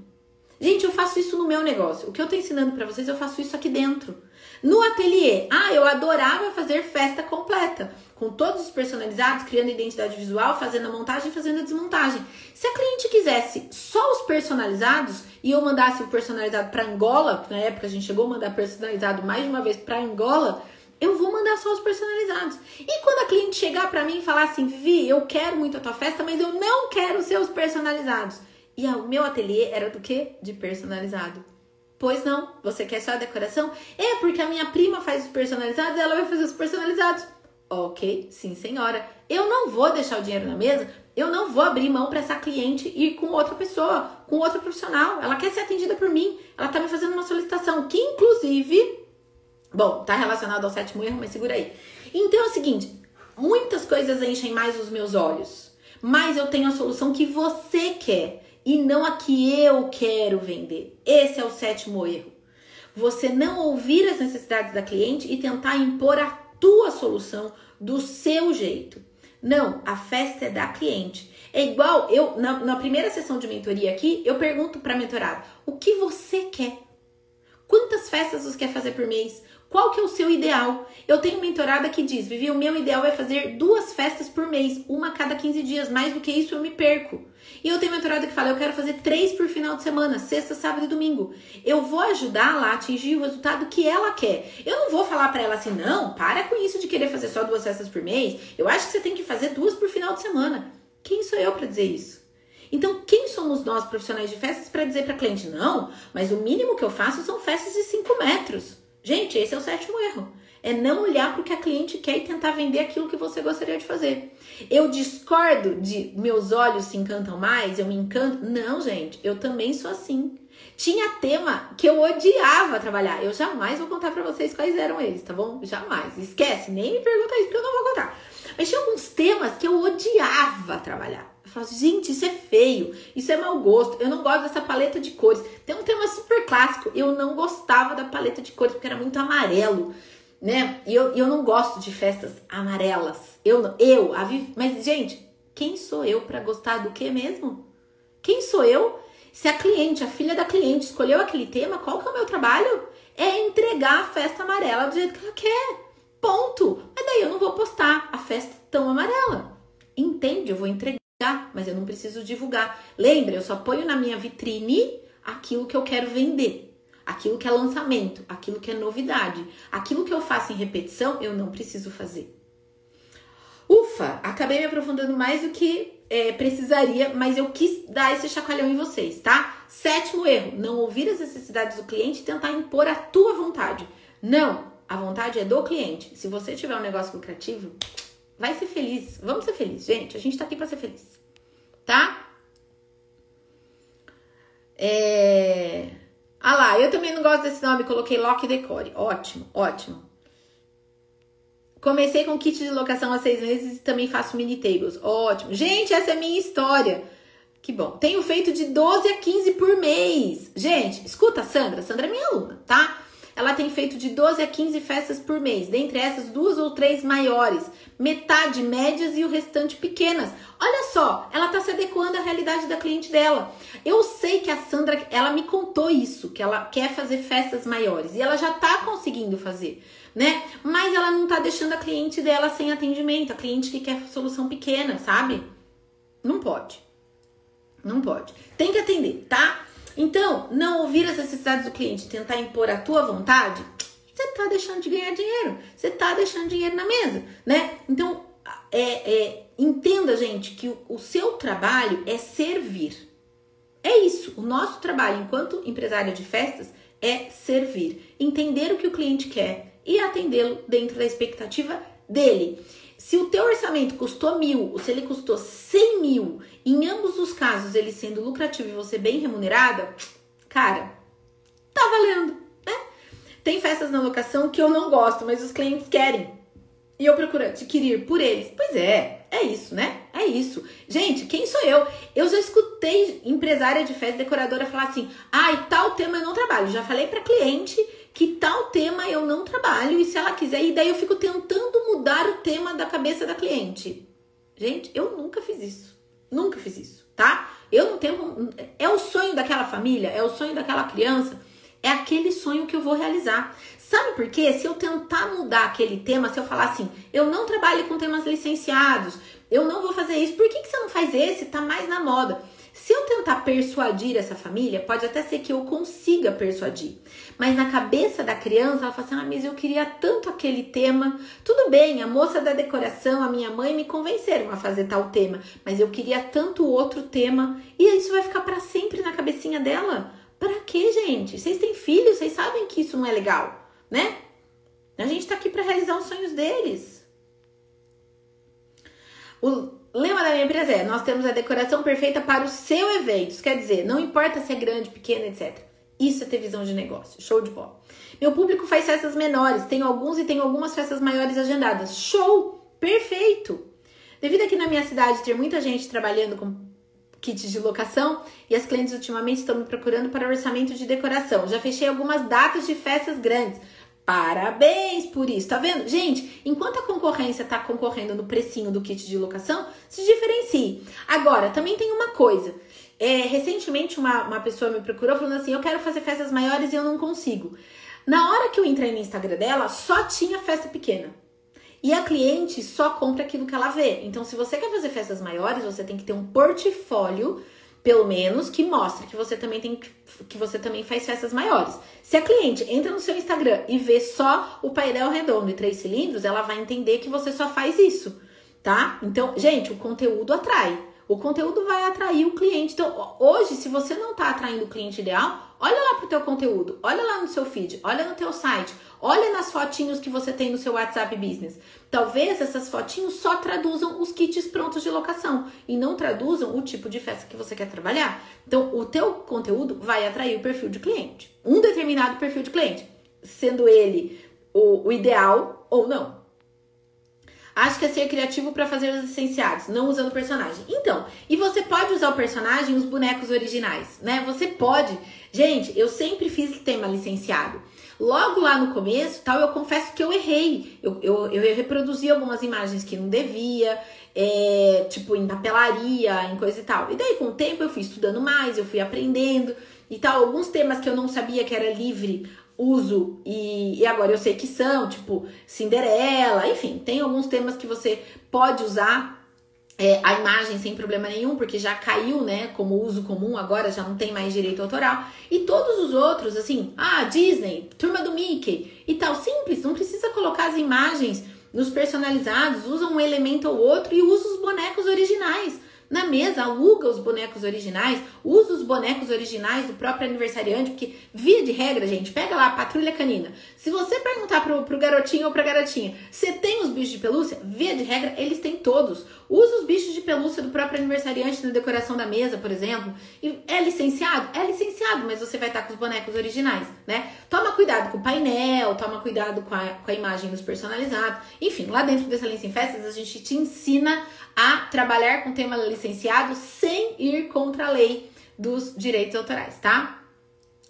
Speaker 1: Gente, eu faço isso no meu negócio. O que eu tô ensinando para vocês, eu faço isso aqui dentro. No ateliê, ah, eu adorava fazer festa completa, com todos os personalizados, criando identidade visual, fazendo a montagem, fazendo a desmontagem. Se a cliente quisesse só os personalizados e eu mandasse o personalizado para Angola, na época a gente chegou a mandar personalizado mais de uma vez para Angola, eu vou mandar só os personalizados. E quando a cliente chegar para mim e falar assim, Vivi, eu quero muito a tua festa, mas eu não quero seus personalizados. E o meu ateliê era do que? De personalizado. Pois não, você quer só a decoração? É porque a minha prima faz os personalizados ela vai fazer os personalizados. Ok, sim senhora. Eu não vou deixar o dinheiro na mesa, eu não vou abrir mão para essa cliente ir com outra pessoa, com outro profissional. Ela quer ser atendida por mim, ela tá me fazendo uma solicitação que inclusive Bom, tá relacionado ao sétimo erro, mas segura aí. Então é o seguinte: muitas coisas enchem mais os meus olhos, mas eu tenho a solução que você quer e não a que eu quero vender. Esse é o sétimo erro. Você não ouvir as necessidades da cliente e tentar impor a tua solução do seu jeito. Não, a festa é da cliente. É igual eu na, na primeira sessão de mentoria aqui, eu pergunto para mentorado: o que você quer? Quantas festas você quer fazer por mês? Qual que é o seu ideal? Eu tenho mentorada que diz, Vivi, o meu ideal é fazer duas festas por mês, uma a cada 15 dias, mais do que isso eu me perco. E eu tenho mentorada que fala, eu quero fazer três por final de semana, sexta, sábado e domingo. Eu vou ajudar lá a atingir o resultado que ela quer. Eu não vou falar para ela assim, não, para com isso de querer fazer só duas festas por mês. Eu acho que você tem que fazer duas por final de semana. Quem sou eu para dizer isso? Então, quem somos nós profissionais de festas para dizer para cliente, não, mas o mínimo que eu faço são festas de 5 metros. Gente, esse é o sétimo erro. É não olhar para o que a cliente quer e tentar vender aquilo que você gostaria de fazer. Eu discordo de meus olhos se encantam mais, eu me encanto. Não, gente, eu também sou assim. Tinha tema que eu odiava trabalhar. Eu jamais vou contar para vocês quais eram eles, tá bom? Jamais. Esquece, nem me pergunta isso, porque eu não vou contar. Mas tinha alguns temas que eu odiava trabalhar. Eu falo, gente, isso é feio, isso é mau gosto, eu não gosto dessa paleta de cores. Tem um tema super clássico, eu não gostava da paleta de cores porque era muito amarelo, né? E eu, eu não gosto de festas amarelas. Eu, eu, a Vivi, mas gente, quem sou eu para gostar do que mesmo? Quem sou eu? Se a cliente, a filha da cliente, escolheu aquele tema, qual que é o meu trabalho? É entregar a festa amarela do jeito que ela quer. Ponto. Mas daí eu não vou postar a festa tão amarela. Entende? Eu vou entregar mas eu não preciso divulgar. Lembra, eu só ponho na minha vitrine aquilo que eu quero vender, aquilo que é lançamento, aquilo que é novidade, aquilo que eu faço em repetição, eu não preciso fazer. Ufa, acabei me aprofundando mais do que é, precisaria, mas eu quis dar esse chacoalhão em vocês, tá? Sétimo erro: não ouvir as necessidades do cliente e tentar impor a tua vontade. Não, a vontade é do cliente. Se você tiver um negócio lucrativo, Vai ser feliz. Vamos ser felizes, gente. A gente tá aqui pra ser feliz. Tá? É... Ah lá, eu também não gosto desse nome. Coloquei Lock Decore. Ótimo, ótimo. Comecei com kit de locação há seis meses e também faço mini tables. Ótimo. Gente, essa é a minha história. Que bom. Tenho feito de 12 a 15 por mês. Gente, escuta, Sandra. Sandra é minha aluna, tá? Ela tem feito de 12 a 15 festas por mês, dentre essas duas ou três maiores, metade médias e o restante pequenas. Olha só, ela está se adequando à realidade da cliente dela. Eu sei que a Sandra, ela me contou isso, que ela quer fazer festas maiores e ela já está conseguindo fazer, né? Mas ela não está deixando a cliente dela sem atendimento, a cliente que quer solução pequena, sabe? Não pode. Não pode. Tem que atender, tá? Então, não ouvir as necessidades do cliente, tentar impor a tua vontade, você está deixando de ganhar dinheiro, você está deixando dinheiro na mesa, né? Então, é, é, entenda, gente, que o, o seu trabalho é servir. É isso. O nosso trabalho enquanto empresário de festas é servir, entender o que o cliente quer e atendê-lo dentro da expectativa dele. Se o teu orçamento custou mil, ou se ele custou 100 mil, em ambos os casos ele sendo lucrativo e você bem remunerada, cara, tá valendo, né? Tem festas na locação que eu não gosto, mas os clientes querem. E eu procuro adquirir por eles. Pois é, é isso, né? É isso. Gente, quem sou eu? Eu já escutei empresária de festa, decoradora falar assim: ai, ah, tal tema eu não trabalho. Já falei para cliente que tal tema eu não trabalho e se ela quiser, e daí eu fico tentando mudar o tema da cabeça da cliente. Gente, eu nunca fiz isso. Nunca fiz isso, tá? Eu não tenho. É o sonho daquela família, é o sonho daquela criança, é aquele sonho que eu vou realizar. Sabe por quê? Se eu tentar mudar aquele tema, se eu falar assim, eu não trabalho com temas licenciados, eu não vou fazer isso, por que, que você não faz esse? Tá mais na moda. Se eu tentar persuadir essa família, pode até ser que eu consiga persuadir. Mas na cabeça da criança, ela fala assim: ah, mas eu queria tanto aquele tema. Tudo bem, a moça da decoração, a minha mãe me convenceram a fazer tal tema, mas eu queria tanto outro tema. E isso vai ficar para sempre na cabecinha dela. Pra quê, gente? Vocês têm filhos, vocês sabem que isso não é legal, né? A gente tá aqui para realizar os sonhos deles. O lema da minha empresa é: nós temos a decoração perfeita para o seu evento. Quer dizer, não importa se é grande, pequeno, etc. Isso é ter visão de negócio. Show de bola. Meu público faz festas menores, tenho alguns e tenho algumas festas maiores agendadas. Show! Perfeito! Devido aqui na minha cidade ter muita gente trabalhando com kits de locação e as clientes ultimamente estão me procurando para orçamento de decoração. Já fechei algumas datas de festas grandes. Parabéns por isso, tá vendo? Gente, enquanto a concorrência tá concorrendo no precinho do kit de locação, se diferencie. Agora, também tem uma coisa. É, recentemente, uma, uma pessoa me procurou falando assim: eu quero fazer festas maiores e eu não consigo. Na hora que eu entrei no Instagram dela, só tinha festa pequena. E a cliente só compra aquilo que ela vê. Então, se você quer fazer festas maiores, você tem que ter um portfólio pelo menos que mostre que você também tem que você também faz festas maiores. Se a cliente entra no seu Instagram e vê só o painel redondo e três cilindros, ela vai entender que você só faz isso, tá? Então, gente, o conteúdo atrai. O conteúdo vai atrair o cliente. Então, hoje, se você não está atraindo o cliente ideal, olha lá pro teu conteúdo, olha lá no seu feed, olha no teu site, olha nas fotinhos que você tem no seu WhatsApp Business. Talvez essas fotinhos só traduzam os kits prontos de locação e não traduzam o tipo de festa que você quer trabalhar. Então, o teu conteúdo vai atrair o perfil de cliente, um determinado perfil de cliente, sendo ele o, o ideal ou não. Acho que é ser criativo para fazer os licenciados, não usando personagem. Então, e você pode usar o personagem os bonecos originais, né? Você pode. Gente, eu sempre fiz tema licenciado. Logo lá no começo, tal, eu confesso que eu errei. Eu, eu, eu reproduzi algumas imagens que não devia, é, tipo em papelaria, em coisa e tal. E daí, com o tempo, eu fui estudando mais, eu fui aprendendo e tal. Alguns temas que eu não sabia que era livre uso e, e, agora eu sei que são, tipo Cinderela, enfim, tem alguns temas que você pode usar é, a imagem sem problema nenhum, porque já caiu, né, como uso comum, agora já não tem mais direito autoral. E todos os outros, assim, ah, Disney, turma do Mickey e tal, simples, não precisa colocar as imagens nos personalizados, usa um elemento ou outro e usa os bonecos originais na mesa, aluga os bonecos originais, usa os bonecos originais do próprio aniversariante, porque via de regra, gente, pega lá a patrulha canina. Se você perguntar pro, pro garotinho ou pra garotinha, você tem os bichos de pelúcia? Via de regra, eles têm todos. Usa os bichos de pelúcia do próprio aniversariante na decoração da mesa, por exemplo. E é licenciado? É licenciado, mas você vai estar com os bonecos originais, né? Toma cuidado com o painel, toma cuidado com a, com a imagem dos personalizados. Enfim, lá dentro dessa Lince em Festas, a gente te ensina a trabalhar com tema licenciado sem ir contra a lei dos direitos autorais, tá?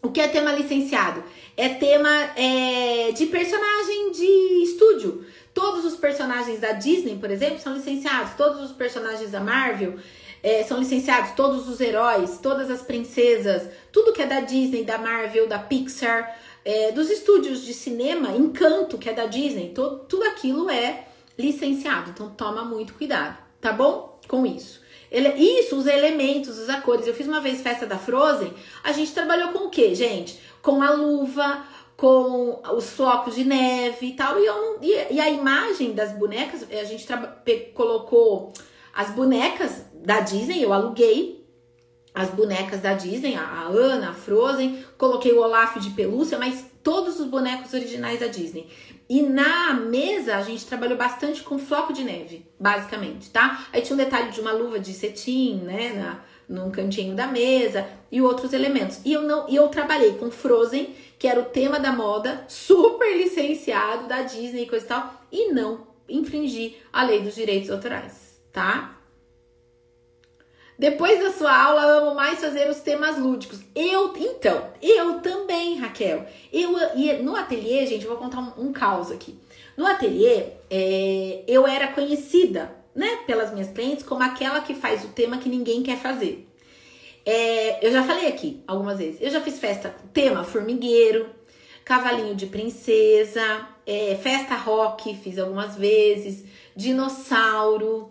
Speaker 1: O que é tema licenciado? É tema é, de personagem de estúdio. Todos os personagens da Disney, por exemplo, são licenciados. Todos os personagens da Marvel é, são licenciados. Todos os heróis, todas as princesas, tudo que é da Disney, da Marvel, da Pixar, é, dos estúdios de cinema, Encanto, que é da Disney, todo, tudo aquilo é licenciado. Então toma muito cuidado tá bom? Com isso. Ele, isso, os elementos, as cores. Eu fiz uma vez festa da Frozen, a gente trabalhou com o que, gente? Com a luva, com os flocos de neve e tal. E, eu, e, e a imagem das bonecas, a gente colocou as bonecas da Disney, eu aluguei as bonecas da Disney, a Anna, a Frozen, coloquei o Olaf de pelúcia, mas todos os bonecos originais da Disney. E na mesa a gente trabalhou bastante com floco de neve, basicamente, tá? Aí tinha um detalhe de uma luva de cetim, né, na, num cantinho da mesa e outros elementos. E eu não, e eu trabalhei com Frozen, que era o tema da moda, super licenciado da Disney e coisa e tal, e não infringir a lei dos direitos autorais, tá? Depois da sua aula, amo mais fazer os temas lúdicos. Eu, então, eu também, Raquel. Eu e no ateliê, gente, eu vou contar um, um caos aqui. No ateliê, é, eu era conhecida, né, pelas minhas clientes como aquela que faz o tema que ninguém quer fazer. É, eu já falei aqui algumas vezes. Eu já fiz festa tema formigueiro, cavalinho de princesa, é, festa rock, fiz algumas vezes, dinossauro.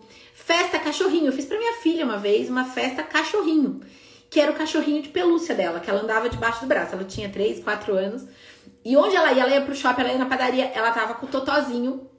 Speaker 1: Festa cachorrinho. Eu fiz para minha filha uma vez uma festa cachorrinho, que era o cachorrinho de pelúcia dela, que ela andava debaixo do braço. Ela tinha 3, 4 anos. E onde ela ia, ela ia pro shopping, ela ia na padaria, ela tava com o totozinho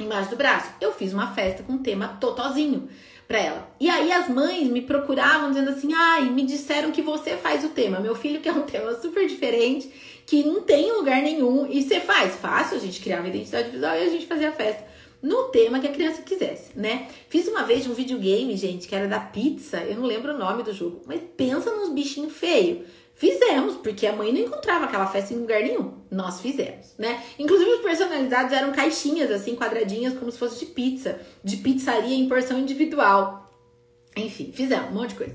Speaker 1: embaixo do braço. Eu fiz uma festa com o tema totozinho para ela. E aí as mães me procuravam dizendo assim: "Ai, me disseram que você faz o tema. Meu filho quer um tema super diferente, que não tem lugar nenhum e você faz. Fácil, a gente criava identidade visual e a gente fazia a festa no tema que a criança quisesse, né? Fiz uma vez um videogame, gente, que era da pizza, eu não lembro o nome do jogo, mas pensa nos bichinhos feios. Fizemos, porque a mãe não encontrava aquela festa em lugar nenhum. Nós fizemos, né? Inclusive os personalizados eram caixinhas, assim, quadradinhas, como se fosse de pizza, de pizzaria em porção individual. Enfim, fizemos um monte de coisa.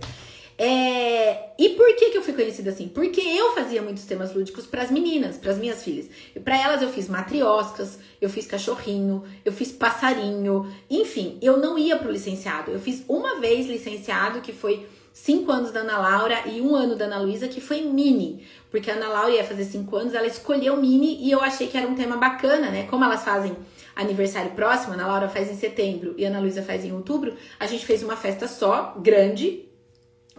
Speaker 1: É... E por que, que eu fui conhecida assim? Porque eu fazia muitos temas lúdicos para as meninas, para as minhas filhas. E para elas eu fiz matrioscas, eu fiz cachorrinho, eu fiz passarinho, enfim, eu não ia pro licenciado. Eu fiz uma vez licenciado, que foi cinco anos da Ana Laura e um ano da Ana Luísa, que foi mini. Porque a Ana Laura ia fazer cinco anos, ela escolheu mini e eu achei que era um tema bacana, né? Como elas fazem aniversário próximo, a Ana Laura faz em setembro e a Ana Luísa faz em outubro, a gente fez uma festa só, grande,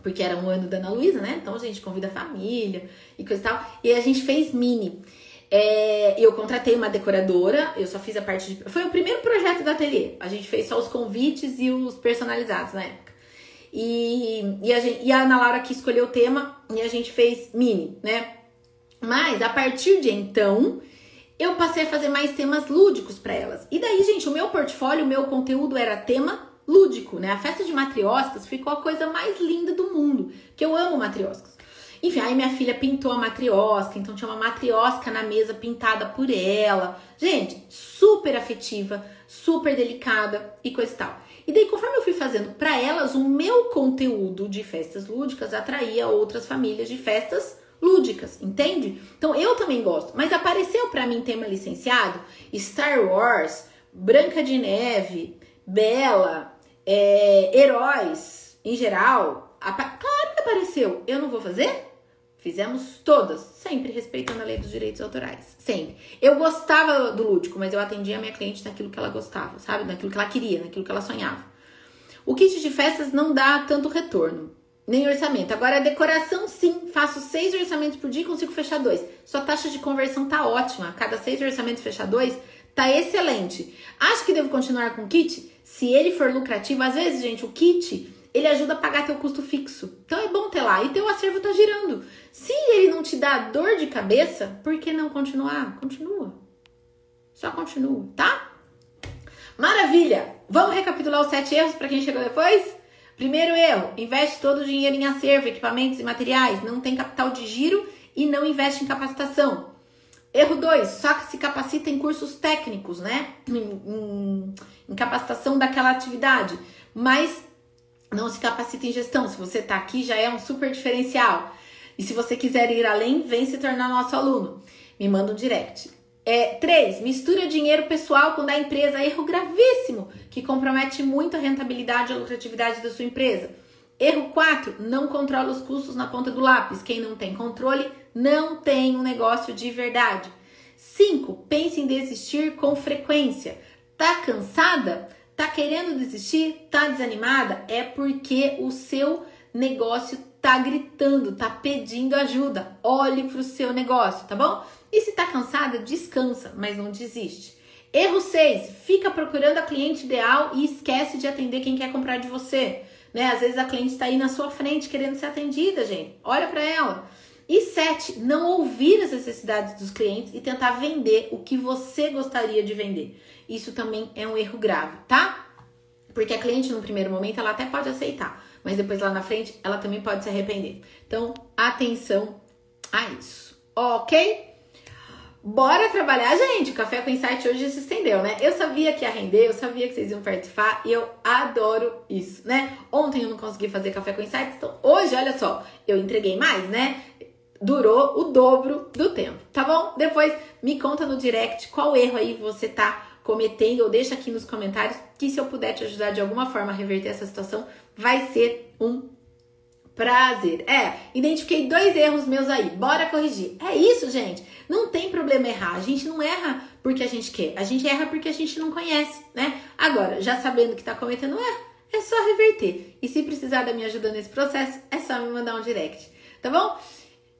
Speaker 1: porque era um ano da Ana Luísa, né? Então a gente convida a família e coisa e tal. E a gente fez mini. É, eu contratei uma decoradora, eu só fiz a parte de. Foi o primeiro projeto do ateliê. A gente fez só os convites e os personalizados na época. E, e, a, gente, e a Ana Laura que escolheu o tema e a gente fez mini, né? Mas a partir de então, eu passei a fazer mais temas lúdicos para elas. E daí, gente, o meu portfólio, o meu conteúdo era tema lúdico, né? A festa de matrioscas ficou a coisa mais linda do mundo, que eu amo matrioscas. Enfim, aí minha filha pintou a matriosca, então tinha uma matriosca na mesa pintada por ela. Gente, super afetiva, super delicada e coisa e tal. E daí, conforme eu fui fazendo para elas, o meu conteúdo de festas lúdicas atraía outras famílias de festas lúdicas, entende? Então eu também gosto. Mas apareceu para mim tema licenciado Star Wars, Branca de Neve, Bela, é, heróis em geral, claro que apareceu. Eu não vou fazer? Fizemos todas, sempre respeitando a lei dos direitos autorais. Sempre. Eu gostava do lúdico, mas eu atendia a minha cliente naquilo que ela gostava, sabe? Naquilo que ela queria, naquilo que ela sonhava. O kit de festas não dá tanto retorno, nem orçamento. Agora, a decoração, sim. Faço seis orçamentos por dia e consigo fechar dois. Sua taxa de conversão tá ótima. Cada seis orçamentos fechar dois, tá excelente. Acho que devo continuar com o kit? Se ele for lucrativo, às vezes, gente, o kit ele ajuda a pagar teu custo fixo. Então é bom ter lá e teu acervo tá girando. Se ele não te dá dor de cabeça, por que não continuar? Continua. Só continua, tá? Maravilha! Vamos recapitular os sete erros para quem chegou depois? Primeiro erro: investe todo o dinheiro em acervo, equipamentos e materiais, não tem capital de giro e não investe em capacitação. Erro 2, só se capacita em cursos técnicos, né? Em, em, em, capacitação daquela atividade, mas não se capacita em gestão. Se você tá aqui, já é um super diferencial. E se você quiser ir além, vem se tornar nosso aluno. Me manda um direct. É, 3. Mistura dinheiro pessoal com da empresa. Erro gravíssimo, que compromete muito a rentabilidade e a lucratividade da sua empresa. Erro 4. Não controla os custos na ponta do lápis. Quem não tem controle não tem um negócio de verdade. 5. Pense em desistir com frequência. Tá cansada? Tá querendo desistir? Tá desanimada? É porque o seu negócio tá gritando, tá pedindo ajuda. Olhe pro seu negócio, tá bom? E se tá cansada, descansa, mas não desiste. Erro 6. Fica procurando a cliente ideal e esquece de atender quem quer comprar de você. Né? Às vezes a cliente está aí na sua frente querendo ser atendida, gente. Olha para ela. E sete, não ouvir as necessidades dos clientes e tentar vender o que você gostaria de vender. Isso também é um erro grave, tá? Porque a cliente no primeiro momento ela até pode aceitar, mas depois lá na frente ela também pode se arrepender. Então, atenção a isso. OK? Bora trabalhar, gente. O Café com Insight hoje se estendeu, né? Eu sabia que ia render, eu sabia que vocês iam participar e eu adoro isso, né? Ontem eu não consegui fazer Café com Insight, então hoje, olha só, eu entreguei mais, né? Durou o dobro do tempo, tá bom? Depois me conta no direct qual erro aí você tá cometendo ou deixa aqui nos comentários que se eu puder te ajudar de alguma forma a reverter essa situação, vai ser um prazer. É, identifiquei dois erros meus aí. Bora corrigir. É isso, gente. Não tem problema errar. A gente não erra porque a gente quer. A gente erra porque a gente não conhece, né? Agora, já sabendo que tá cometendo erro, é só reverter. E se precisar da minha ajuda nesse processo, é só me mandar um direct. Tá bom?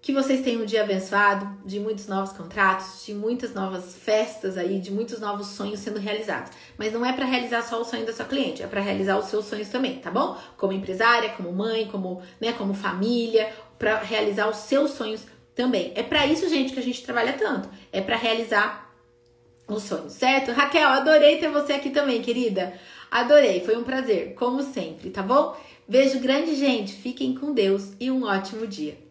Speaker 1: Que vocês tenham um dia abençoado, de muitos novos contratos, de muitas novas festas aí, de muitos novos sonhos sendo realizados. Mas não é para realizar só o sonho da sua cliente, é para realizar os seus sonhos também, tá bom? Como empresária, como mãe, como, né, como família, para realizar os seus sonhos também. É para isso, gente, que a gente trabalha tanto. É para realizar os sonhos, certo? Raquel, adorei ter você aqui também, querida. Adorei, foi um prazer, como sempre, tá bom? Beijo grande, gente. Fiquem com Deus e um ótimo dia.